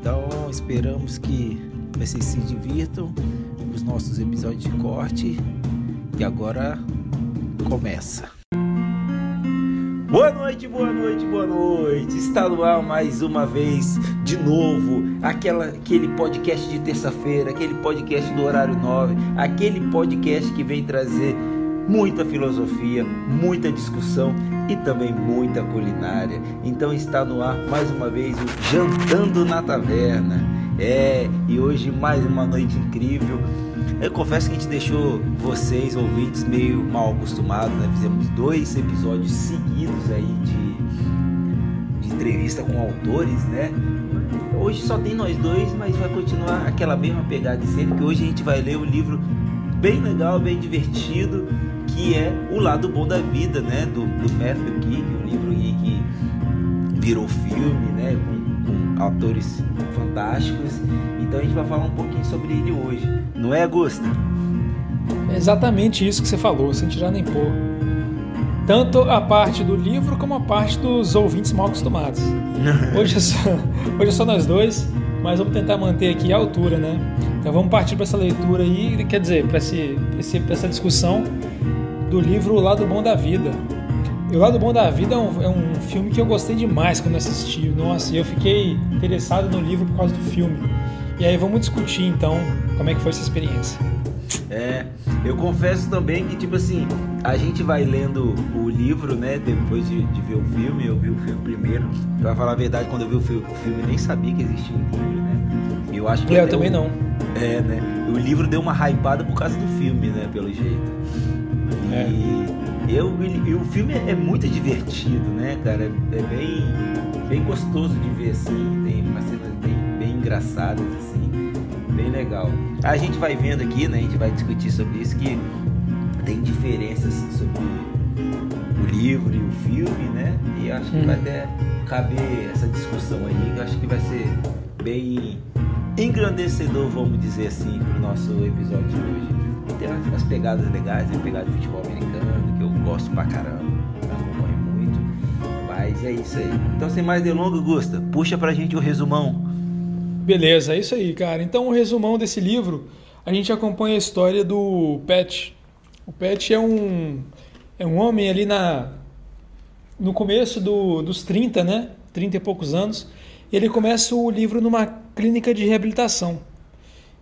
Então esperamos que vocês se divirtam com os nossos episódios de corte e agora começa. Boa noite, boa noite, boa noite. Está no ar mais uma vez, de novo, aquela, aquele podcast de terça-feira, aquele podcast do horário 9, aquele podcast que vem trazer muita filosofia, muita discussão e também muita culinária. Então está no ar mais uma vez o Jantando na Taverna. É, e hoje mais uma noite incrível. Eu confesso que a gente deixou vocês, ouvintes, meio mal acostumados, né? Fizemos dois episódios seguidos aí de, de entrevista com autores, né? Hoje só tem nós dois, mas vai continuar aquela mesma pegada de sempre, que hoje a gente vai ler um livro bem legal, bem divertido, que é O Lado Bom da Vida, né? Do, do Matthew King, um livro que virou filme, né? Com, com autores fantásticos. Então a gente vai falar um pouquinho sobre ele hoje. Não é, Augusto? É exatamente isso que você falou, sem tirar nem pôr. Tanto a parte do livro como a parte dos ouvintes mal acostumados. Hoje é só, hoje é só nós dois, mas vamos tentar manter aqui a altura, né? Então vamos partir para essa leitura aí, quer dizer, para essa discussão do livro O Lado Bom da Vida. E O Lado Bom da Vida é um, é um filme que eu gostei demais quando assisti. Nossa, eu fiquei interessado no livro por causa do filme. E aí vamos discutir então como é que foi essa experiência. É, eu confesso também que, tipo assim, a gente vai lendo o livro, né, depois de, de ver o filme. Eu vi o filme primeiro. Pra falar a verdade, quando eu vi o filme, o filme nem sabia que existia um livro, né? Eu acho que. Eu também não. É, né? O livro deu uma hypada por causa do filme, né, pelo jeito. E, é. eu, e o filme é muito divertido, né, cara? É, bem, bem gostoso de ver, assim. Tem umas cenas bem, bem engraçadas, assim. Bem legal. A gente vai vendo aqui, né? A gente vai discutir sobre isso, que tem diferenças sobre o livro e o filme, né? E acho que hum. vai até caber essa discussão aí, que acho que vai ser bem engrandecedor, vamos dizer assim, para o nosso episódio de hoje tem as pegadas legais, a pegada de futebol americano, que eu gosto pra caramba, acompanho muito. Mas é isso aí. Então, sem mais delongas, Gusta, puxa pra gente o resumão. Beleza, é isso aí, cara. Então, o resumão desse livro, a gente acompanha a história do Pet. O Pet é um, é um homem ali na, no começo do, dos 30, né? 30 e poucos anos. Ele começa o livro numa clínica de reabilitação.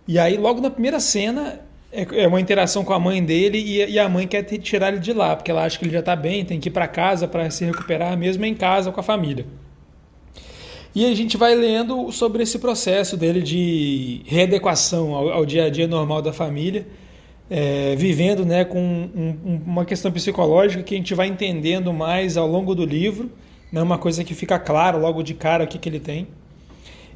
E aí, logo na primeira cena, é, é uma interação com a mãe dele e, a mãe quer tirar ele de lá, porque ela acha que ele já está bem, tem que ir para casa para se recuperar, mesmo em casa com a família. E a gente vai lendo sobre esse processo dele de readequação ao, dia a dia normal da família, é, vivendo né, com um, uma questão psicológica que a gente vai entendendo mais ao longo do livro, é uma coisa que fica claro logo de cara o que, que ele tem.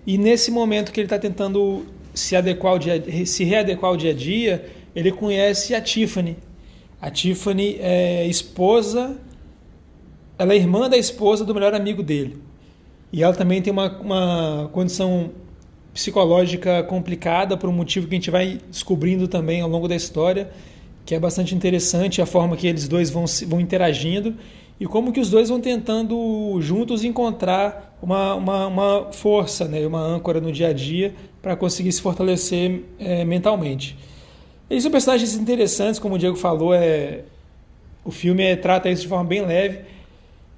E nesse momento que ele está tentando se adequar ao dia, se readequar ao dia a dia, ele conhece a Tiffany. A Tiffany é esposa, ela é irmã da esposa do melhor amigo dele. E ela também tem uma, uma condição psicológica complicada por um motivo que a gente vai descobrindo também ao longo da história, que é bastante interessante a forma que eles dois vão, vão interagindo e como que os dois vão tentando juntos encontrar uma, uma, uma força, né, uma âncora no dia a dia para conseguir se fortalecer é, mentalmente. Eles são personagens interessantes, como o Diego falou, é, o filme é, trata isso de forma bem leve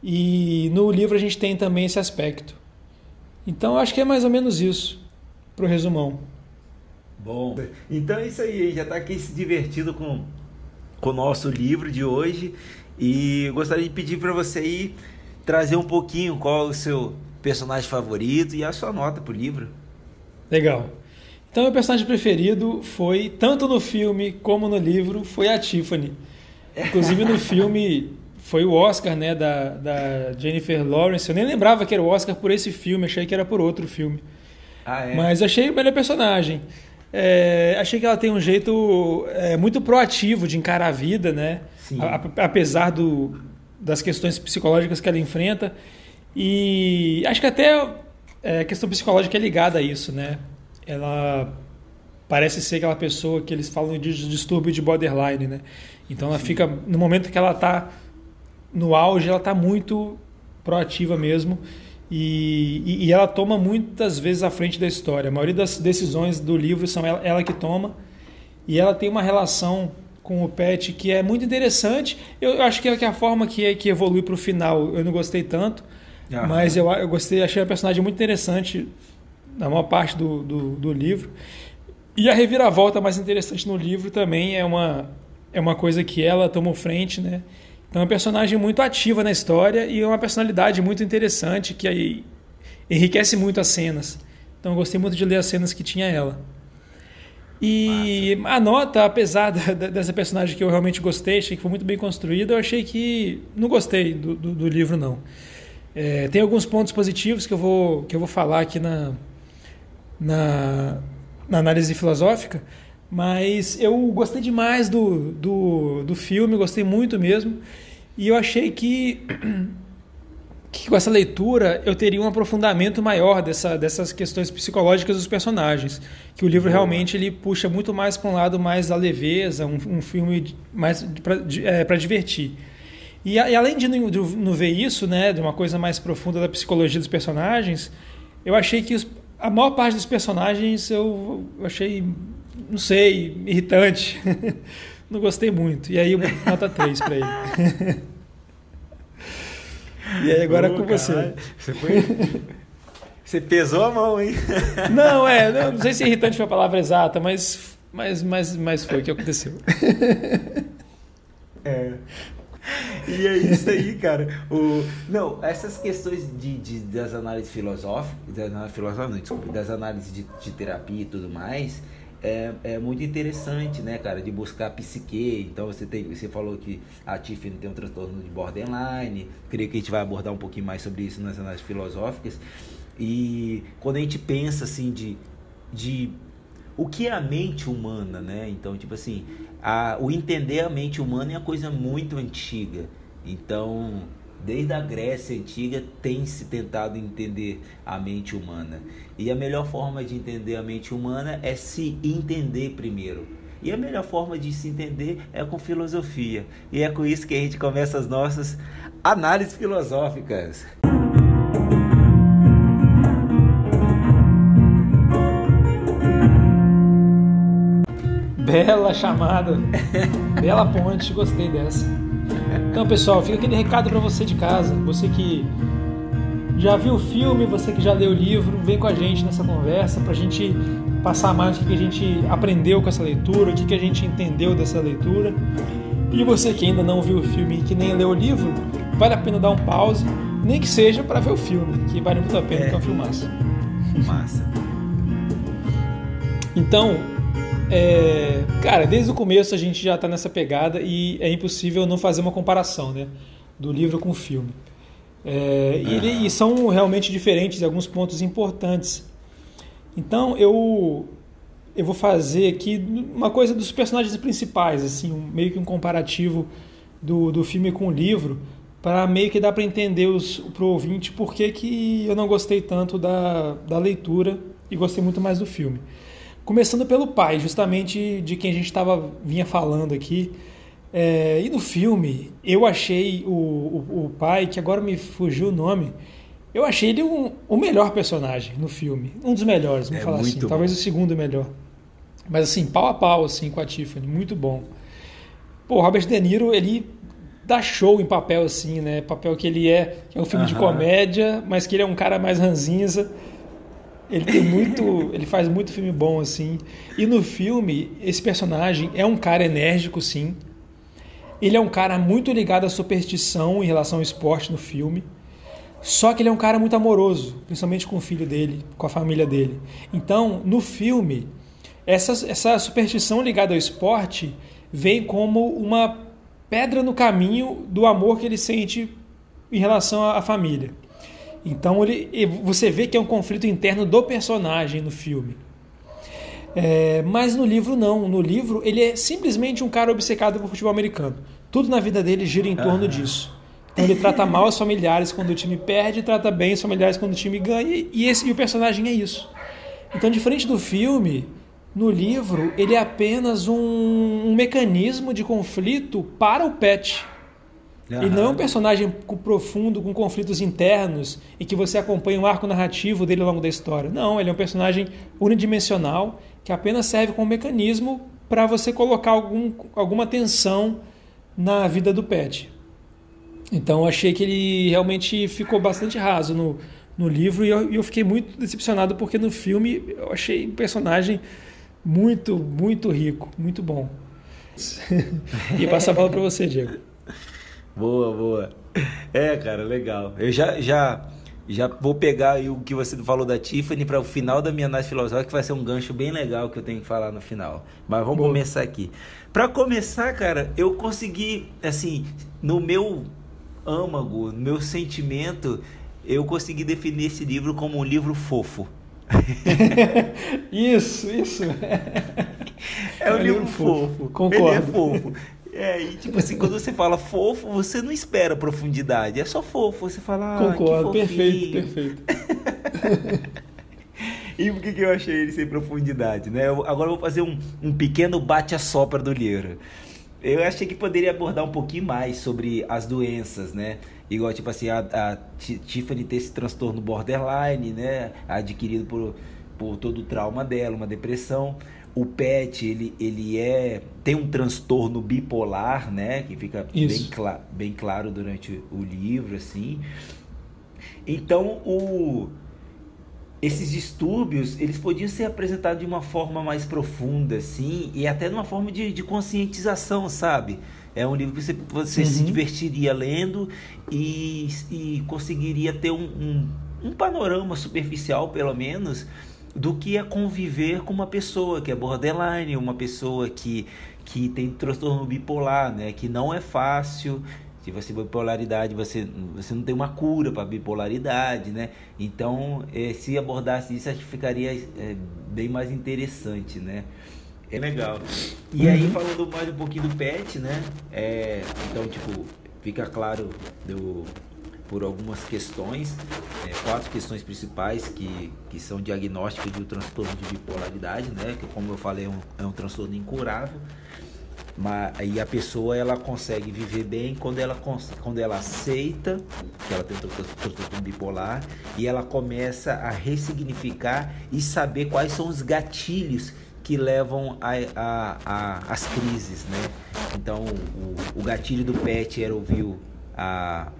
e no livro a gente tem também esse aspecto. Então acho que é mais ou menos isso, para o resumão. Bom, então é isso aí, já está aqui se divertindo com, com o nosso livro de hoje e gostaria de pedir para você aí trazer um pouquinho qual é o seu personagem favorito e a sua nota para o livro. Legal. Então, meu personagem preferido foi, tanto no filme como no livro, foi a Tiffany. Inclusive, no filme foi o Oscar né, da, da Jennifer Lawrence. Eu nem lembrava que era o Oscar por esse filme, achei que era por outro filme. Ah, é? Mas achei o melhor personagem. É, achei que ela tem um jeito é, muito proativo de encarar a vida, né? A, apesar do, das questões psicológicas que ela enfrenta. E acho que até é, a questão psicológica é ligada a isso, né? Ela parece ser aquela pessoa que eles falam de distúrbio de borderline, né? Então ela Sim. fica no momento que ela está no auge, ela está muito proativa mesmo e, e, e, ela toma muitas vezes a frente da história. A maioria das decisões do livro são ela, ela que toma e ela tem uma relação com o Pet que é muito interessante. Eu, eu acho que é, é a forma que, que evolui para o final eu não gostei tanto, mas eu, eu gostei, achei a personagem muito interessante na maior parte do, do, do livro. E a reviravolta mais interessante no livro também é uma, é uma coisa que ela tomou frente, né? Então é uma personagem muito ativa na história e é uma personalidade muito interessante que aí enriquece muito as cenas. Então eu gostei muito de ler as cenas que tinha ela. E Massa. a nota, apesar da, dessa personagem que eu realmente gostei, achei que foi muito bem construída, eu achei que não gostei do, do, do livro não. É, tem alguns pontos positivos que eu vou que eu vou falar aqui na, na na análise filosófica, mas eu gostei demais do, do, do filme, gostei muito mesmo, e eu achei que, que com essa leitura eu teria um aprofundamento maior dessa, dessas questões psicológicas dos personagens, que o livro realmente ele puxa muito mais para um lado mais da leveza, um, um filme mais para é, divertir. E, e, além de não, de não ver isso, né, de uma coisa mais profunda da psicologia dos personagens, eu achei que os, a maior parte dos personagens eu achei, não sei, irritante. não gostei muito. E aí, nota 3 para ele. e aí, agora é com você. Você foi. Você pesou a mão, hein? Não, é, não, não sei se irritante foi a palavra exata, mas, mas, mas, mas foi o que aconteceu. É. E é isso aí, cara. O, não, essas questões de, de das análises filosóficas, das análises filosóficas, não, desculpa, das análises de, de terapia e tudo mais, é, é muito interessante, né, cara, de buscar psique. Então você tem, você falou que a Tiffany tem um transtorno de borderline. Creio que a gente vai abordar um pouquinho mais sobre isso nas análises filosóficas. E quando a gente pensa assim de, de o que é a mente humana, né? Então, tipo assim, a, o entender a mente humana é uma coisa muito antiga. Então, desde a Grécia antiga tem se tentado entender a mente humana. E a melhor forma de entender a mente humana é se entender primeiro. E a melhor forma de se entender é com filosofia. E é com isso que a gente começa as nossas análises filosóficas. Bela chamada. Bela ponte, gostei dessa. Então, pessoal, fica aquele recado para você de casa, você que já viu o filme, você que já leu o livro, vem com a gente nessa conversa para a gente passar mais o que a gente aprendeu com essa leitura, o que a gente entendeu dessa leitura. E você que ainda não viu o filme e que nem leu o livro, vale a pena dar um pause, nem que seja para ver o filme, que vale muito a pena, é. que é um filmaço. Massa. Então, é, cara, desde o começo a gente já está nessa pegada e é impossível não fazer uma comparação né, do livro com o filme. É, e, ele, e são realmente diferentes em alguns pontos importantes. Então eu eu vou fazer aqui uma coisa dos personagens principais, assim, um, meio que um comparativo do, do filme com o livro, para meio que dar para entender para o ouvinte por que, que eu não gostei tanto da, da leitura e gostei muito mais do filme. Começando pelo pai, justamente de quem a gente estava vinha falando aqui. É, e no filme, eu achei o, o, o, pai, que agora me fugiu o nome, eu achei ele um, o melhor personagem no filme. Um dos melhores, vamos é falar assim. Bom. Talvez o segundo melhor. Mas assim, pau a pau assim, com a Tiffany, muito bom. Pô, Robert De Niro, ele dá show em papel assim, né? Papel que ele é, que é um filme uh -huh. de comédia, mas que ele é um cara mais ranzinza. Ele tem muito, ele faz muito filme bom assim. E no filme, esse personagem é um cara enérgico, sim. Ele é um cara muito ligado à superstição em relação ao esporte no filme. Só que ele é um cara muito amoroso, principalmente com o filho dele, com a família dele. Então, no filme, essa, essa superstição ligada ao esporte vem como uma pedra no caminho do amor que ele sente em relação à família. Então ele, você vê que é um conflito interno do personagem no filme. É, mas no livro não. No livro ele é simplesmente um cara obcecado por futebol americano. Tudo na vida dele gira em torno disso. Então ele trata mal os familiares quando o time perde, trata bem os familiares quando o time ganha, e, esse, e o personagem é isso. Então, diferente do filme, no livro ele é apenas um, um mecanismo de conflito para o Pet. Uhum. Ele não é um personagem profundo, com conflitos internos, e que você acompanha o arco narrativo dele ao longo da história. Não, ele é um personagem unidimensional que apenas serve como mecanismo para você colocar algum, alguma tensão na vida do Pet. Então achei que ele realmente ficou bastante raso no, no livro e eu, eu fiquei muito decepcionado porque no filme eu achei o personagem muito, muito rico, muito bom. e passar a bola para você, Diego. Boa, boa. É, cara, legal. Eu já, já, já vou pegar o que você falou da Tiffany para o final da minha análise filosófica, que vai ser um gancho bem legal que eu tenho que falar no final. Mas vamos boa. começar aqui. Para começar, cara, eu consegui, assim, no meu âmago, no meu sentimento, eu consegui definir esse livro como um livro fofo. isso, isso. É um, é livro, livro fofo. fofo. Concordo. Ele é fofo. É, e tipo assim, quando você fala fofo, você não espera profundidade. É só fofo. Você fala. Ah, Concordo, perfeito, perfeito. e por que, que eu achei ele sem profundidade, né? Eu, agora eu vou fazer um, um pequeno bate-a-sopra do livro. Eu achei que poderia abordar um pouquinho mais sobre as doenças, né? Igual, tipo assim, a, a Tiffany ter esse transtorno borderline, né? Adquirido por, por todo o trauma dela, uma depressão o PET ele, ele é tem um transtorno bipolar, né, que fica bem, cl bem claro durante o livro assim. Então o esses distúrbios eles podiam ser apresentados de uma forma mais profunda, assim, e até de uma forma de, de conscientização, sabe? É um livro que você, você uhum. se divertiria lendo e, e conseguiria ter um, um, um panorama superficial, pelo menos, do que é conviver com uma pessoa que é borderline, uma pessoa que, que tem transtorno bipolar, né? Que não é fácil. Se você bipolaridade, você, você não tem uma cura para bipolaridade, né? Então, é, se abordasse isso, acho que ficaria é, bem mais interessante, né? É legal. E aí, uhum. falando mais um pouquinho do PET, né? É, então, tipo, fica claro do, por algumas questões, é, quatro questões principais que, que são diagnósticos do transtorno de bipolaridade, né? Que como eu falei é um, é um transtorno incurável. Mas aí a pessoa ela consegue viver bem quando ela, quando ela aceita que ela tem transtorno bipolar e ela começa a ressignificar e saber quais são os gatilhos que levam as crises, né? Então o, o gatilho do PET era ouvir a,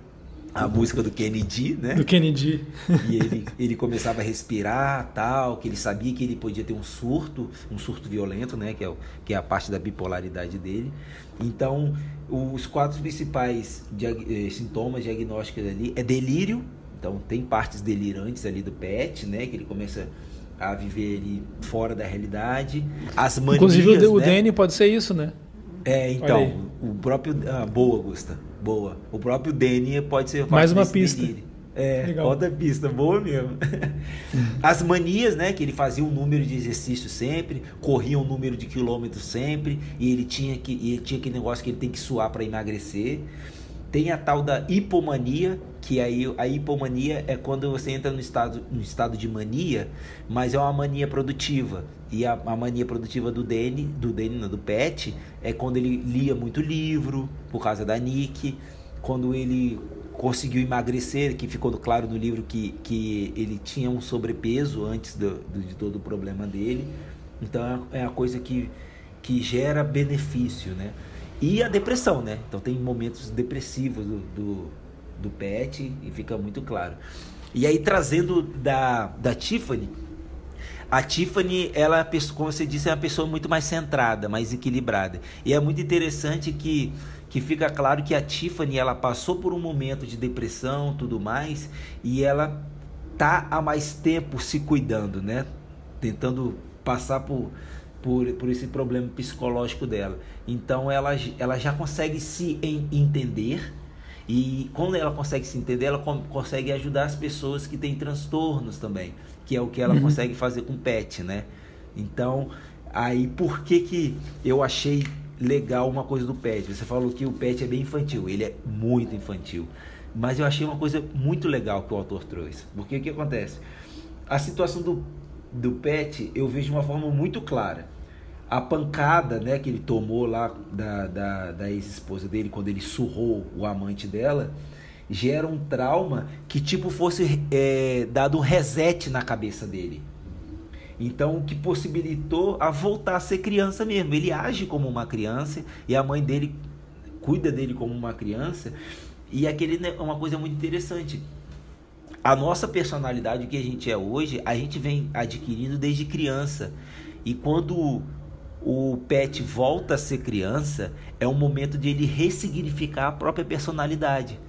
a música do Kennedy, né? Do Kennedy. E ele, ele começava a respirar, tal, que ele sabia que ele podia ter um surto, um surto violento, né? Que é, o, que é a parte da bipolaridade dele. Então, os quatro principais diag eh, sintomas diagnósticos ali é delírio. Então, tem partes delirantes ali do PET, né? Que ele começa a viver ali fora da realidade. As manias, Inclusive o, né? o Danny pode ser isso, né? É, então, o próprio... Ah, boa, Augusta boa. O próprio Danny pode ser mais uma pista. Delírio. É, Legal. outra pista, boa mesmo. As manias, né? Que ele fazia um número de exercícios sempre, corria um número de quilômetros sempre, e ele tinha que ele tinha aquele negócio que ele tem que suar para emagrecer. Tem a tal da hipomania, que aí a hipomania é quando você entra no estado, no estado de mania, mas é uma mania produtiva. E a, a mania produtiva do Danny, do Danny, do Pet, é quando ele lia muito livro, por causa da Nick, quando ele conseguiu emagrecer, que ficou claro no livro que, que ele tinha um sobrepeso antes do, do de todo o problema dele. Então é a coisa que, que gera benefício, né? E a depressão, né? Então tem momentos depressivos do, do, do Pet e fica muito claro. E aí trazendo da, da Tiffany, a Tiffany, ela, como você disse, é uma pessoa muito mais centrada, mais equilibrada. E é muito interessante que, que fica claro que a Tiffany, ela passou por um momento de depressão, tudo mais, e ela tá há mais tempo se cuidando, né? Tentando passar por por, por esse problema psicológico dela. Então ela, ela já consegue se entender E quando ela consegue se entender, ela consegue ajudar as pessoas que têm transtornos também, que é o que ela uhum. consegue fazer com o pet, né? Então, aí por que que eu achei legal uma coisa do pet? Você falou que o pet é bem infantil, ele é muito infantil. Mas eu achei uma coisa muito legal que o autor trouxe. Porque o que acontece? A situação do, do pet eu vejo de uma forma muito clara a pancada né, que ele tomou lá da, da, da ex-esposa dele quando ele surrou o amante dela gera um trauma que tipo fosse é, dado um reset na cabeça dele. Então, o que possibilitou a voltar a ser criança mesmo. Ele age como uma criança e a mãe dele cuida dele como uma criança. E aquele é uma coisa muito interessante. A nossa personalidade, o que a gente é hoje, a gente vem adquirindo desde criança. E quando o pet volta a ser criança, é um momento de ele ressignificar a própria personalidade.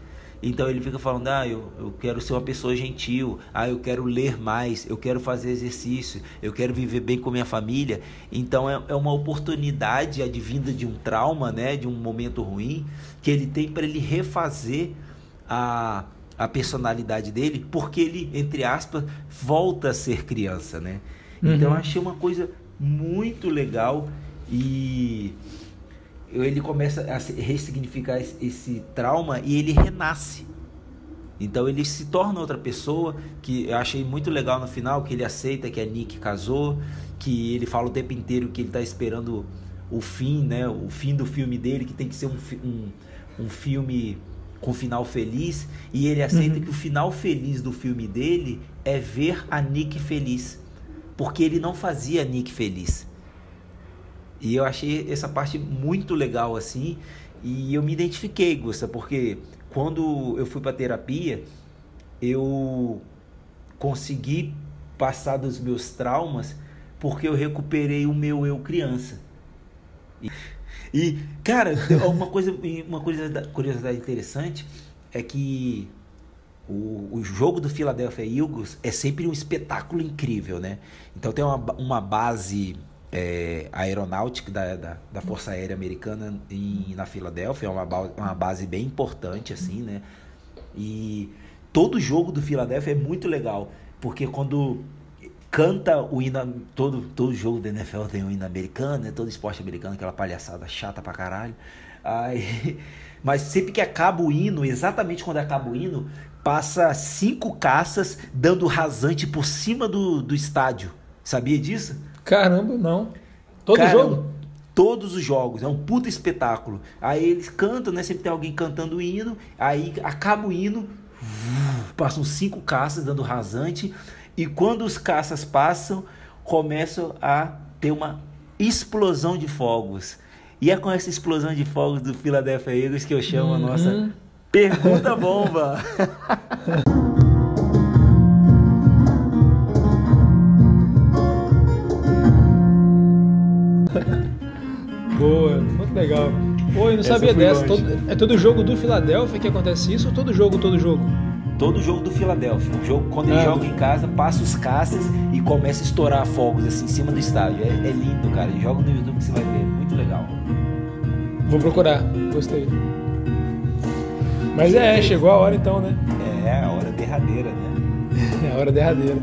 Então ele fica falando: ah, eu, eu quero ser uma pessoa gentil, ah, eu quero ler mais, eu quero fazer exercício, eu quero viver bem com minha família. Então é, é uma oportunidade advinda de um trauma, né, de um momento ruim, que ele tem para ele refazer a, a personalidade dele, porque ele, entre aspas, volta a ser criança, né? Então uhum. eu achei uma coisa muito legal e ele começa a ressignificar esse trauma e ele renasce. Então ele se torna outra pessoa, que eu achei muito legal no final, que ele aceita que a Nick casou, que ele fala o tempo inteiro que ele está esperando o fim, né? O fim do filme dele, que tem que ser um, um, um filme com final feliz, e ele aceita uhum. que o final feliz do filme dele é ver a Nick feliz porque ele não fazia Nick feliz. E eu achei essa parte muito legal assim, e eu me identifiquei, Gusta, porque quando eu fui para terapia, eu consegui passar dos meus traumas porque eu recuperei o meu eu criança. E, e cara, uma coisa, uma coisa curiosidade interessante é que o, o jogo do Philadelphia Eagles é sempre um espetáculo incrível, né? Então tem uma, uma base é, aeronáutica da, da, da, Força Aérea Americana em, na Filadélfia, é uma, uma base bem importante, assim, né? E todo jogo do Philadelphia é muito legal, porque quando canta o hino, todo, todo jogo da NFL tem um hino americano, né? Todo esporte americano, aquela palhaçada chata pra caralho. Aí, mas sempre que acaba o hino, exatamente quando acaba o hino, passa cinco caças dando rasante por cima do, do estádio. Sabia disso? Caramba, não. Todo Cara, jogo? Todos os jogos, é um puta espetáculo. Aí eles cantam, né? Sempre tem alguém cantando o hino, aí acaba o hino, passam cinco caças dando rasante, e quando os caças passam, começam a ter uma explosão de fogos. E é com essa explosão de fogos do Philadelphia Eagles que eu chamo uhum. a nossa Pergunta bomba! Boa, muito legal. Pô, eu não Essa sabia dessa. Todo, é todo jogo do Filadélfia que acontece isso ou todo jogo, todo jogo? Todo jogo do Filadélfia. O jogo, quando ele ah, joga em casa, passa os caças e começa a estourar fogos assim em cima do estádio. É, é lindo, cara. Joga no YouTube que você vai ver. Muito legal. Vou procurar. Gostei. Mas é, chegou a hora então, né? É, a hora derradeira, né? É a hora derradeira.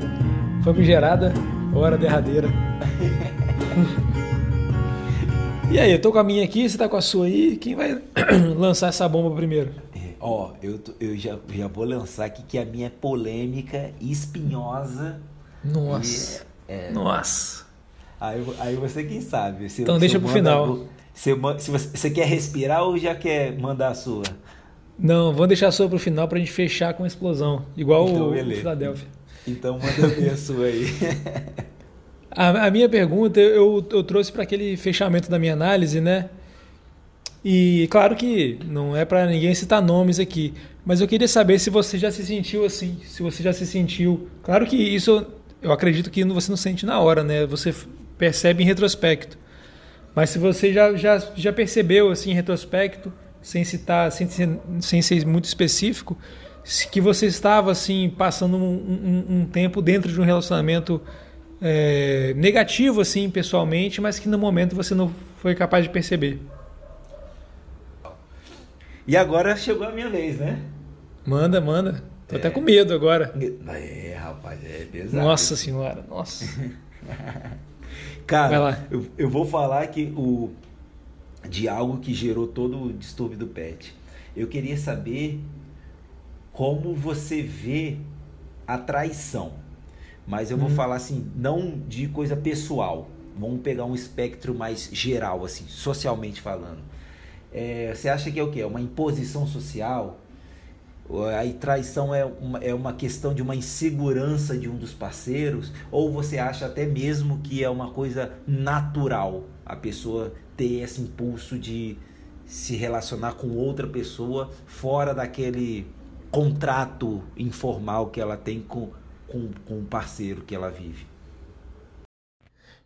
Famigerada, hora derradeira. e aí, eu tô com a minha aqui, você tá com a sua aí. Quem vai lançar essa bomba primeiro? É, ó, eu, eu já, já vou lançar aqui que a minha é polêmica, espinhosa. Nossa. E, é, Nossa. Aí, aí você quem sabe. Se, então deixa pro final. Se, se você, você quer respirar ou já quer mandar a sua? Não, vamos deixar a sua para o final para a gente fechar com a explosão, igual então, o, o Philadelphia. Então manda ver a sua aí. a, a, minha pergunta eu, eu trouxe para aquele fechamento da minha análise, né? E claro que não é para ninguém citar nomes aqui, mas eu queria saber se você já se sentiu assim, se você já se sentiu. Claro que isso eu acredito que você não sente na hora, né? Você percebe em retrospecto. Mas se você já, já, já percebeu assim em retrospecto, sem citar, sem, sem ser muito específico, que você estava assim passando um, um, um tempo dentro de um relacionamento é, negativo assim pessoalmente, mas que no momento você não foi capaz de perceber. E agora chegou a minha vez, né? Manda, manda. Tô é. até com medo agora. É, rapaz, é pesado. Nossa senhora, nossa. Cara, eu, eu vou falar que o de algo que gerou todo o distúrbio do pet. Eu queria saber como você vê a traição. Mas eu vou hum. falar assim, não de coisa pessoal. Vamos pegar um espectro mais geral, assim, socialmente falando. É, você acha que é o quê? É uma imposição social? A traição é uma, é uma questão de uma insegurança de um dos parceiros? Ou você acha até mesmo que é uma coisa natural a pessoa ter esse impulso de se relacionar com outra pessoa fora daquele contrato informal que ela tem com, com, com o parceiro que ela vive.